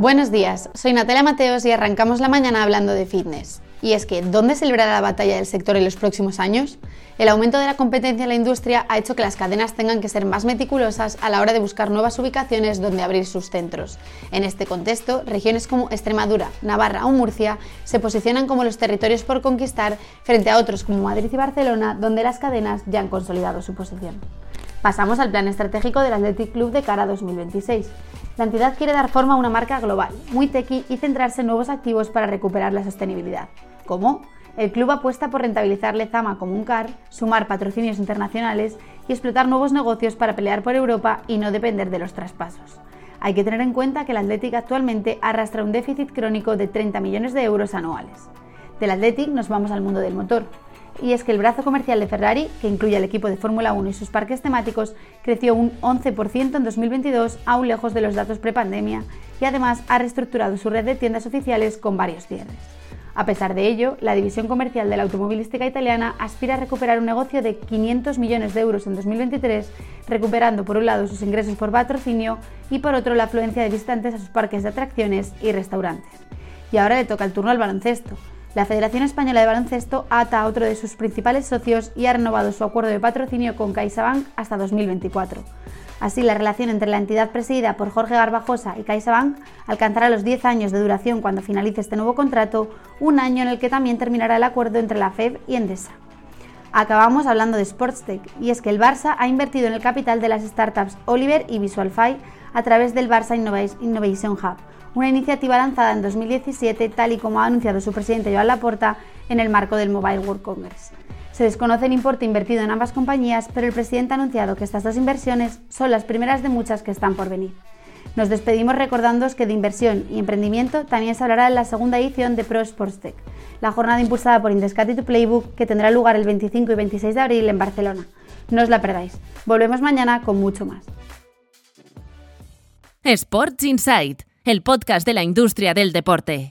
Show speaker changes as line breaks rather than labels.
Buenos días, soy Natalia Mateos y arrancamos la mañana hablando de fitness. Y es que, ¿dónde se librará la batalla del sector en los próximos años? El aumento de la competencia en la industria ha hecho que las cadenas tengan que ser más meticulosas a la hora de buscar nuevas ubicaciones donde abrir sus centros. En este contexto, regiones como Extremadura, Navarra o Murcia se posicionan como los territorios por conquistar frente a otros como Madrid y Barcelona, donde las cadenas ya han consolidado su posición. Pasamos al plan estratégico del Athletic Club de cara a 2026. La entidad quiere dar forma a una marca global, muy techy y centrarse en nuevos activos para recuperar la sostenibilidad. ¿Cómo? El club apuesta por rentabilizar Lezama como un CAR, sumar patrocinios internacionales y explotar nuevos negocios para pelear por Europa y no depender de los traspasos. Hay que tener en cuenta que el Athletic actualmente arrastra un déficit crónico de 30 millones de euros anuales. Del Athletic nos vamos al mundo del motor. Y es que el brazo comercial de Ferrari, que incluye al equipo de Fórmula 1 y sus parques temáticos, creció un 11% en 2022, aún lejos de los datos prepandemia, y además ha reestructurado su red de tiendas oficiales con varios cierres. A pesar de ello, la división comercial de la automovilística italiana aspira a recuperar un negocio de 500 millones de euros en 2023, recuperando por un lado sus ingresos por patrocinio y por otro la afluencia de visitantes a sus parques de atracciones y restaurantes. Y ahora le toca el turno al baloncesto. La Federación Española de Baloncesto ata a otro de sus principales socios y ha renovado su acuerdo de patrocinio con CaixaBank hasta 2024. Así, la relación entre la entidad presidida por Jorge Garbajosa y CaixaBank alcanzará los 10 años de duración cuando finalice este nuevo contrato, un año en el que también terminará el acuerdo entre la FEB y Endesa. Acabamos hablando de Sportstech, y es que el Barça ha invertido en el capital de las startups Oliver y Visualfy a través del Barça Innovation Hub, una iniciativa lanzada en 2017 tal y como ha anunciado su presidente Joan Laporta en el marco del Mobile World Congress. Se desconoce el importe invertido en ambas compañías, pero el presidente ha anunciado que estas dos inversiones son las primeras de muchas que están por venir. Nos despedimos recordándoos que de inversión y emprendimiento también se hablará en la segunda edición de Pro Sports Tech, la jornada impulsada por Indescati to Playbook que tendrá lugar el 25 y 26 de abril en Barcelona. No os la perdáis. Volvemos mañana con mucho más.
Sports Insight, el podcast de la industria del deporte.